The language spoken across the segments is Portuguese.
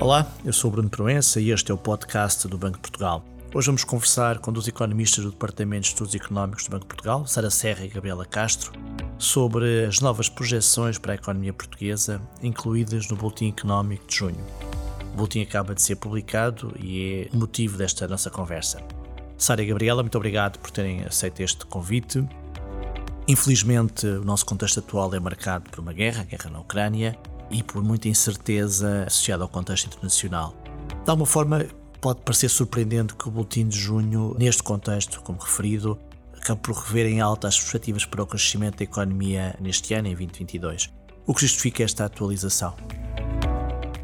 Olá, eu sou Bruno Proença e este é o podcast do Banco de Portugal. Hoje vamos conversar com dois economistas do Departamento de Estudos Económicos do Banco de Portugal, Sara Serra e Gabriela Castro, sobre as novas projeções para a economia portuguesa incluídas no Boletim Económico de junho. O boletim acaba de ser publicado e é o motivo desta nossa conversa. Sara e Gabriela, muito obrigado por terem aceito este convite. Infelizmente, o nosso contexto atual é marcado por uma guerra, a guerra na Ucrânia, e por muita incerteza associada ao contexto internacional. De alguma forma, pode parecer surpreendente que o Boletim de Junho, neste contexto, como referido, acabe por rever em alta as perspectivas para o crescimento da economia neste ano, em 2022. O que justifica esta atualização?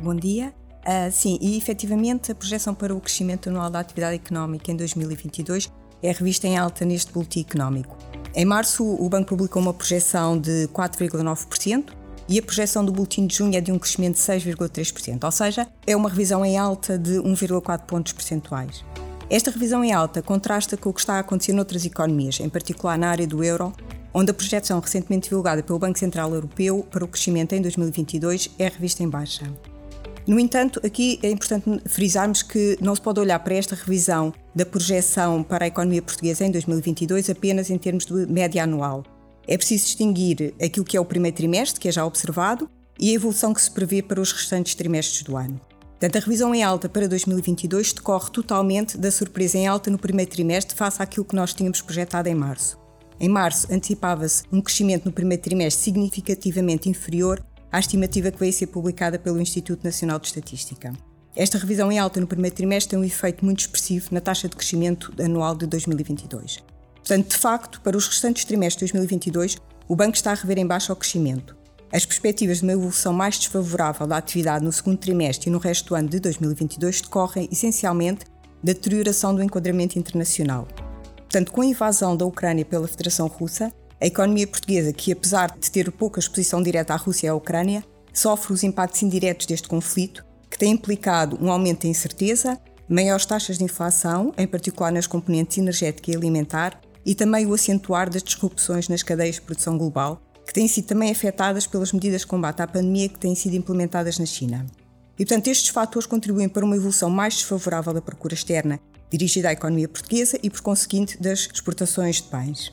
Bom dia. Uh, sim, e efetivamente a projeção para o crescimento anual da atividade económica em 2022 é revista em alta neste boletim económico. Em março, o Banco publicou uma projeção de 4,9%, e a projeção do boletim de junho é de um crescimento de 6,3%, ou seja, é uma revisão em alta de 1,4 pontos percentuais. Esta revisão em alta contrasta com o que está a acontecer noutras economias, em particular na área do euro, onde a projeção recentemente divulgada pelo Banco Central Europeu para o crescimento em 2022 é revista em baixa. No entanto, aqui é importante frisarmos que não se pode olhar para esta revisão da projeção para a economia portuguesa em 2022 apenas em termos de média anual, é preciso distinguir aquilo que é o primeiro trimestre, que é já observado, e a evolução que se prevê para os restantes trimestres do ano. Portanto, a revisão em alta para 2022 decorre totalmente da surpresa em alta no primeiro trimestre face àquilo que nós tínhamos projetado em março. Em março, antecipava-se um crescimento no primeiro trimestre significativamente inferior à estimativa que veio a ser publicada pelo Instituto Nacional de Estatística. Esta revisão em alta no primeiro trimestre tem um efeito muito expressivo na taxa de crescimento anual de 2022. Portanto, de facto, para os restantes trimestres de 2022, o banco está a rever em baixo ao crescimento. As perspectivas de uma evolução mais desfavorável da atividade no segundo trimestre e no resto do ano de 2022 decorrem essencialmente da deterioração do enquadramento internacional. Portanto, com a invasão da Ucrânia pela Federação Russa, a economia portuguesa, que apesar de ter pouca exposição direta à Rússia e à Ucrânia, sofre os impactos indiretos deste conflito, que tem implicado um aumento da incerteza, maiores taxas de inflação, em particular nas componentes energética e alimentar, e também o acentuar das disrupções nas cadeias de produção global, que têm sido também afetadas pelas medidas de combate à pandemia que têm sido implementadas na China. E, portanto, estes fatores contribuem para uma evolução mais desfavorável da procura externa dirigida à economia portuguesa e, por conseguinte, das exportações de bens.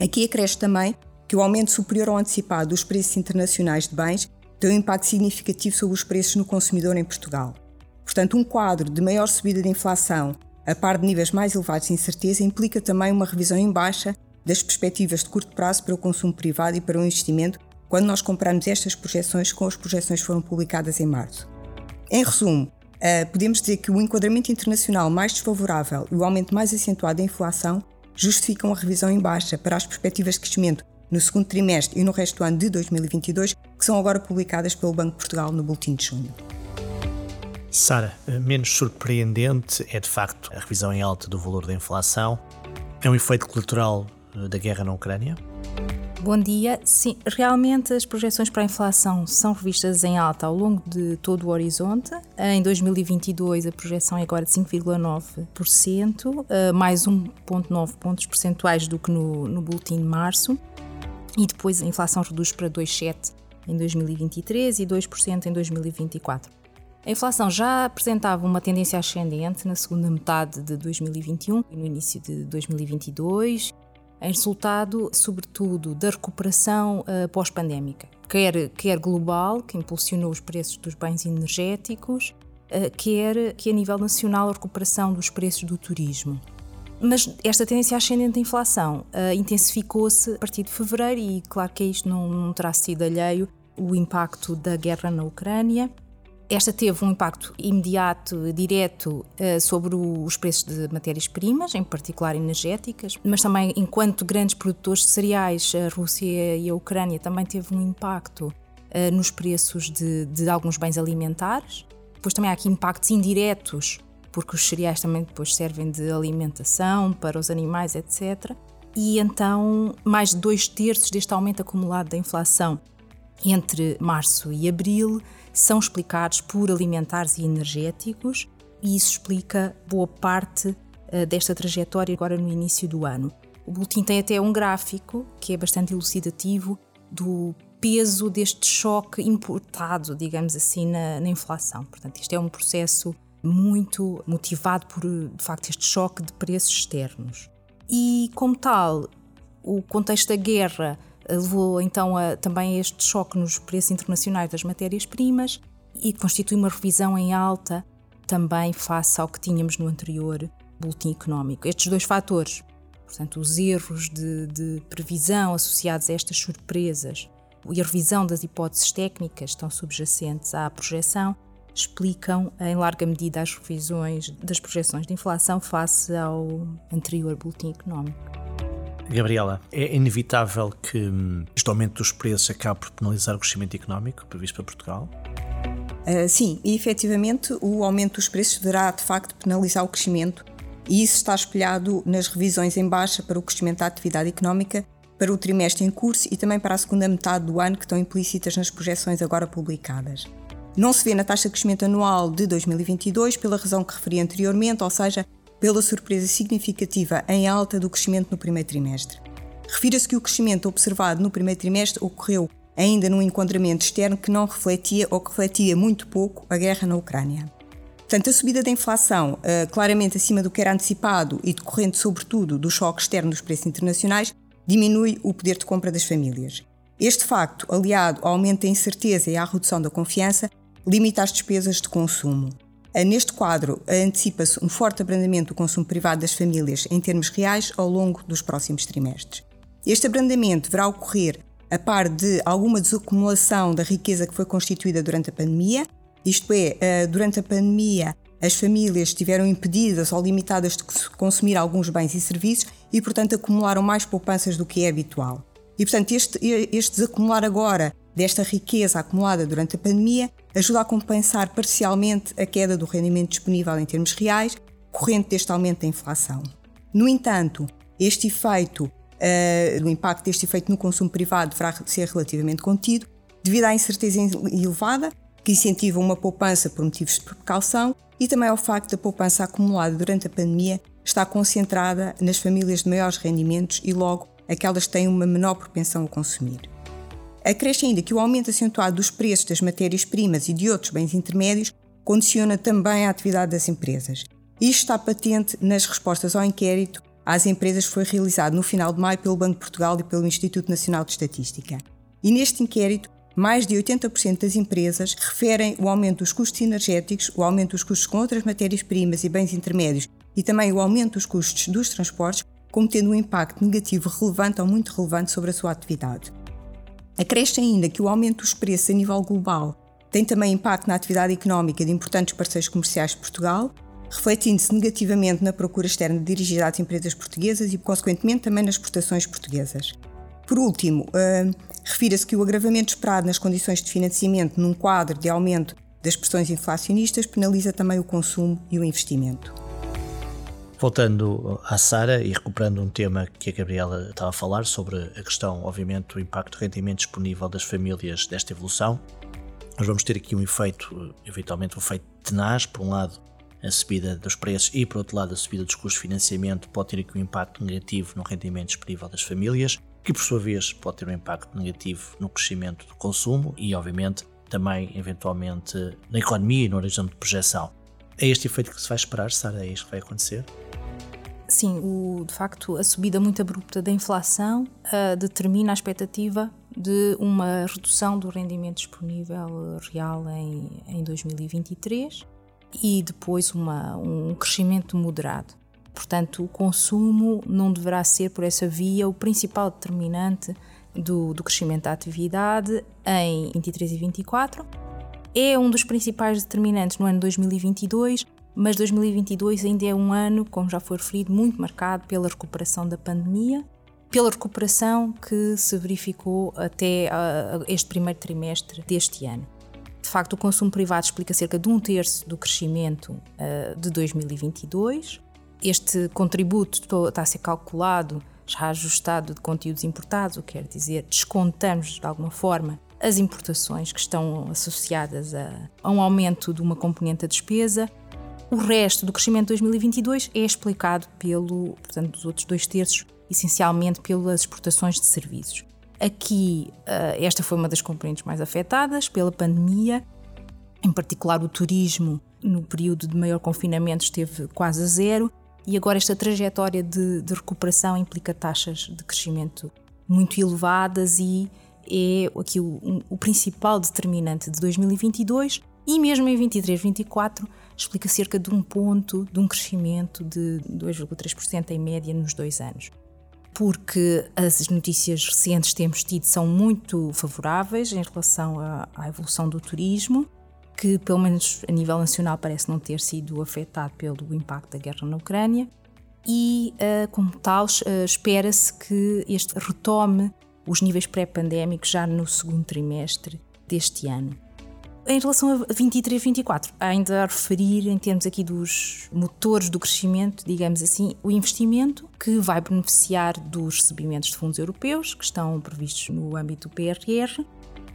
Aqui acresce também que o aumento superior ao antecipado dos preços internacionais de bens tem um impacto significativo sobre os preços no consumidor em Portugal. Portanto, um quadro de maior subida de inflação a par de níveis mais elevados de incerteza, implica também uma revisão em baixa das perspectivas de curto prazo para o consumo privado e para o investimento, quando nós comparamos estas projeções com as projeções que foram publicadas em março. Em resumo, eh, podemos dizer que o enquadramento internacional mais desfavorável e o aumento mais acentuado da inflação justificam a revisão em baixa para as perspectivas de crescimento no segundo trimestre e no resto do ano de 2022, que são agora publicadas pelo Banco de Portugal no Boletim de Junho. Sara, menos surpreendente é de facto a revisão em alta do valor da inflação. É um efeito colateral eh, da guerra na Ucrânia? Bom dia. Sim, realmente as projeções para a inflação são revistas em alta ao longo de todo o horizonte. Em 2022 a projeção é agora de 5,9%, eh, mais 1,9 pontos percentuais do que no, no boletim de março. E depois a inflação reduz para 2,7% em 2023 e 2% em 2024. A inflação já apresentava uma tendência ascendente na segunda metade de 2021 e no início de 2022, em resultado, sobretudo, da recuperação uh, pós-pandémica, quer, quer global, que impulsionou os preços dos bens energéticos, uh, quer que a nível nacional a recuperação dos preços do turismo. Mas esta tendência ascendente da inflação uh, intensificou-se a partir de fevereiro e claro que isto não, não terá sido alheio o impacto da guerra na Ucrânia esta teve um impacto imediato, direto, eh, sobre os preços de matérias-primas, em particular energéticas, mas também, enquanto grandes produtores de cereais, a Rússia e a Ucrânia também teve um impacto eh, nos preços de, de alguns bens alimentares. Depois também há aqui impactos indiretos, porque os cereais também depois servem de alimentação para os animais, etc. E então, mais de dois terços deste aumento acumulado da inflação entre março e abril são explicados por alimentares e energéticos, e isso explica boa parte uh, desta trajetória agora no início do ano. O boletim tem até um gráfico que é bastante elucidativo do peso deste choque importado, digamos assim, na, na inflação. Portanto, isto é um processo muito motivado por, de facto, este choque de preços externos. E, como tal, o contexto da guerra levou então a, também a este choque nos preços internacionais das matérias-primas e constitui uma revisão em alta também face ao que tínhamos no anterior boletim económico. Estes dois fatores, portanto, os erros de, de previsão associados a estas surpresas e a revisão das hipóteses técnicas estão subjacentes à projeção, explicam em larga medida as revisões das projeções de inflação face ao anterior boletim económico. Gabriela, é inevitável que hum, este aumento dos preços acabe por penalizar o crescimento económico previsto para Portugal? Uh, sim, e efetivamente o aumento dos preços deverá de facto penalizar o crescimento, e isso está espelhado nas revisões em baixa para o crescimento da atividade económica para o trimestre em curso e também para a segunda metade do ano, que estão implícitas nas projeções agora publicadas. Não se vê na taxa de crescimento anual de 2022 pela razão que referi anteriormente, ou seja, pela surpresa significativa em alta do crescimento no primeiro trimestre. Refira-se que o crescimento observado no primeiro trimestre ocorreu ainda num enquadramento externo que não refletia ou que refletia muito pouco a guerra na Ucrânia. Portanto, a subida da inflação, uh, claramente acima do que era antecipado e decorrente, sobretudo, do choque externo dos preços internacionais, diminui o poder de compra das famílias. Este facto, aliado ao aumento da incerteza e à redução da confiança, limita as despesas de consumo. Eh, neste quadro, antecipa-se um forte abrandamento do consumo privado das famílias em termos reais ao longo dos próximos trimestres. Este abrandamento deverá ocorrer a par de alguma desacumulação da riqueza que foi constituída durante a pandemia, isto é, eh, durante a pandemia as famílias estiveram impedidas ou limitadas de consumir alguns bens e serviços e, portanto, acumularam mais poupanças do que é habitual. E, portanto, este, este desacumular agora desta riqueza acumulada durante a pandemia ajuda a compensar parcialmente a queda do rendimento disponível em termos reais, corrente deste aumento da inflação. No entanto, este efeito, uh, o impacto deste efeito no consumo privado deverá ser relativamente contido, devido à incerteza elevada, que incentiva uma poupança por motivos de precaução e também ao facto da poupança acumulada durante a pandemia estar concentrada nas famílias de maiores rendimentos e, logo, aquelas que têm uma menor propensão a consumir. Acresce ainda que o aumento acentuado dos preços das matérias-primas e de outros bens intermédios condiciona também a atividade das empresas. Isto está patente nas respostas ao inquérito às empresas que foi realizado no final de maio pelo Banco de Portugal e pelo Instituto Nacional de Estatística. E neste inquérito, mais de 80% das empresas referem o aumento dos custos energéticos, o aumento dos custos com outras matérias-primas e bens intermédios e também o aumento dos custos dos transportes como tendo um impacto negativo relevante ou muito relevante sobre a sua atividade. Acresce ainda que o aumento dos preços a nível global tem também impacto na atividade económica de importantes parceiros comerciais de Portugal, refletindo-se negativamente na procura externa dirigida às empresas portuguesas e, consequentemente, também nas exportações portuguesas. Por último, uh, refira-se que o agravamento esperado nas condições de financiamento num quadro de aumento das pressões inflacionistas penaliza também o consumo e o investimento. Voltando à Sara e recuperando um tema que a Gabriela estava a falar sobre a questão, obviamente, do impacto de rendimento disponível das famílias desta evolução, nós vamos ter aqui um efeito, eventualmente um efeito tenaz, por um lado a subida dos preços e por outro lado a subida dos custos de financiamento pode ter aqui um impacto negativo no rendimento disponível das famílias, que por sua vez pode ter um impacto negativo no crescimento do consumo e obviamente também eventualmente na economia e no horizonte de projeção. É este efeito que se vai esperar, Sara? É isto que vai acontecer? Sim, o, de facto, a subida muito abrupta da inflação uh, determina a expectativa de uma redução do rendimento disponível real em, em 2023 e depois uma, um crescimento moderado. Portanto, o consumo não deverá ser, por essa via, o principal determinante do, do crescimento da atividade em 23 e 24. É um dos principais determinantes no ano 2022, mas 2022 ainda é um ano, como já foi referido, muito marcado pela recuperação da pandemia, pela recuperação que se verificou até uh, este primeiro trimestre deste ano. De facto, o consumo privado explica cerca de um terço do crescimento uh, de 2022. Este contributo está a ser calculado, já ajustado de conteúdos importados, o que quer dizer, descontamos de alguma forma as importações que estão associadas a, a um aumento de uma componente da despesa o resto do crescimento de 2022 é explicado pelo, portanto, dos outros dois terços, essencialmente pelas exportações de serviços. Aqui, uh, esta foi uma das componentes mais afetadas pela pandemia, em particular o turismo, no período de maior confinamento, esteve quase a zero, e agora esta trajetória de, de recuperação implica taxas de crescimento muito elevadas e é aqui o, o principal determinante de 2022 e mesmo em 23, 24 explica cerca de um ponto de um crescimento de 2,3% em média nos dois anos. Porque as notícias recentes que temos tido são muito favoráveis em relação à, evolução do turismo, que pelo menos a nível nacional parece não ter sido afetado pelo impacto da guerra na Ucrânia, e uh, como tal uh, espera-se que este retome os níveis pré-pandémicos já no segundo trimestre deste ano. Em relação a 23, 24, ainda a referir em termos aqui dos motores do crescimento, digamos assim, o investimento que vai beneficiar dos recebimentos de fundos europeus que estão previstos no âmbito do PRR.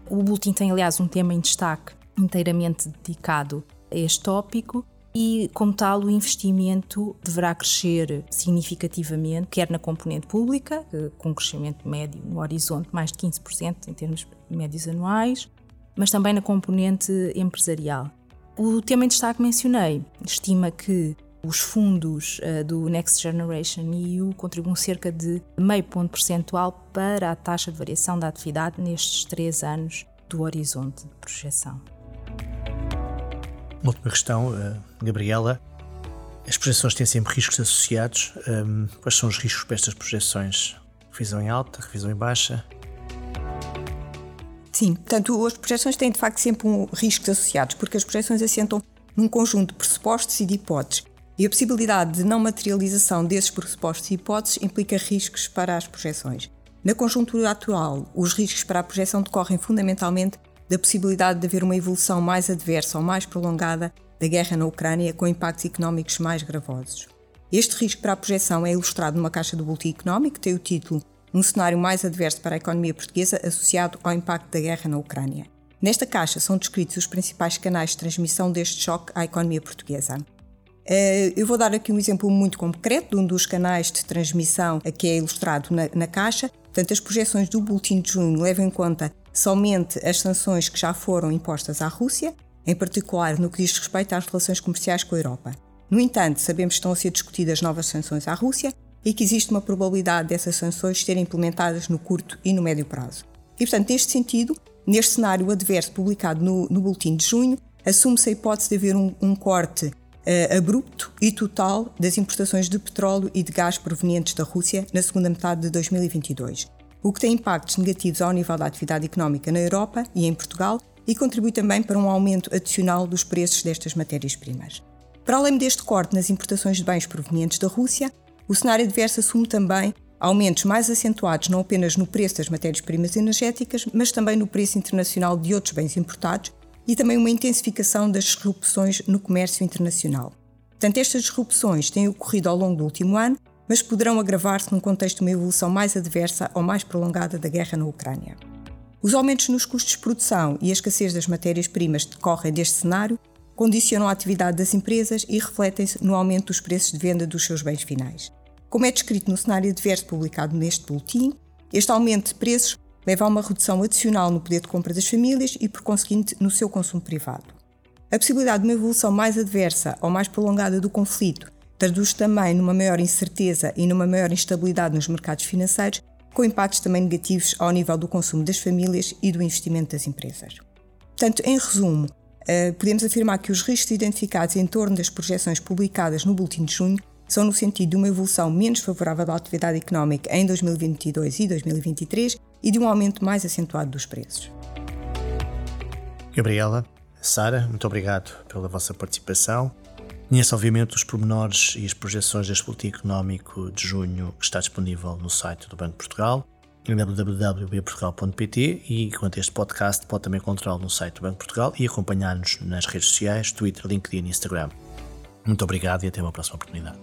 O boletim tem, aliás, um tema em destaque inteiramente dedicado a este tópico e, como tal, o investimento deverá crescer significativamente, quer na componente pública, eh, com um crescimento médio no horizonte mais de 15% em termos médios anuais, mas também na componente empresarial. O tema em destaque mencionei estima que os fundos uh, do Next Generation EU contribuem cerca de meio ponto percentual para a taxa de variação da atividade nestes três anos do horizonte de projeção. Uma última questão, uh, Gabriela. As projeções têm sempre riscos associados. Um, quais são os riscos para estas projeções? Revisão em alta, revisão em baixa? Sim, portanto, as projeções têm de facto sempre um riscos associados, porque as projeções assentam num conjunto de pressupostos e de hipóteses. E a possibilidade de não materialização desses pressupostos e hipóteses implica riscos para as projeções. Na conjuntura atual, os riscos para a projeção decorrem fundamentalmente da possibilidade de haver uma evolução mais adversa ou mais prolongada da guerra na Ucrânia, com impactos económicos mais gravosos. Este risco para a projeção é ilustrado numa caixa do Boletim Económico, que tem o título um cenário mais adverso para a economia portuguesa associado ao impacto da guerra na Ucrânia. Nesta caixa são descritos os principais canais de transmissão deste choque à economia portuguesa. Eh, eu vou dar aqui um exemplo muito concreto de um dos canais de transmissão que é ilustrado na, na caixa. Portanto, as projeções do Boletim de Junho levam em conta somente as sanções que já foram impostas à Rússia, em particular no que diz respeito às relações comerciais com a Europa. No entanto, sabemos que estão a ser discutidas novas sanções à Rússia e que existe uma probabilidade dessas sanções serem implementadas no curto e no médio prazo. E, portanto, neste sentido, neste cenário adverso publicado no, no Boletim de Junho, assume-se a hipótese de haver um, um corte uh, abrupto e total das importações de petróleo e de gás provenientes da Rússia na segunda metade de 2022, o que tem impactos negativos ao nível da atividade económica na Europa e em Portugal e contribui também para um aumento adicional dos preços destas matérias-primas. Para além deste corte nas importações de bens provenientes da Rússia, o cenário adverso assume também aumentos mais acentuados não apenas no preço das matérias-primas energéticas, mas também no preço internacional de outros bens importados e também uma intensificação das disrupções no comércio internacional. Portanto, estas disrupções têm ocorrido ao longo do último ano, mas poderão agravar-se num contexto de uma evolução mais adversa ou mais prolongada da guerra na Ucrânia. Os aumentos nos custos de produção e a escassez das matérias-primas que decorrem deste cenário condicionam a atividade das empresas e refletem-se no aumento dos preços de venda dos seus bens finais. Como é descrito no cenário adverso publicado neste boletim, este aumento de preços leva a uma redução adicional no poder de compra das famílias e, por conseguinte, no seu consumo privado. A possibilidade de uma evolução mais adversa ou mais prolongada do conflito traduz também numa maior incerteza e numa maior instabilidade nos mercados financeiros, com impactos também negativos ao nível do consumo das famílias e do investimento das empresas. Portanto, em resumo, eh, podemos afirmar que os riscos identificados em torno das projeções publicadas no Boletim de Junho são no sentido de uma evolução menos favorável da atividade económica em 2022 e 2023 e de um aumento mais acentuado dos preços. Gabriela, Sara, muito obrigado pela vossa participação. Conheça, obviamente, os pormenores e as projeções deste boletim económico de junho que está disponível no site do Banco de Portugal www.bportugal.pt e quanto a este podcast pode também encontrá-lo no site do Banco de Portugal e acompanhar-nos nas redes sociais, Twitter, LinkedIn e Instagram. Muito obrigado e até uma próxima oportunidade.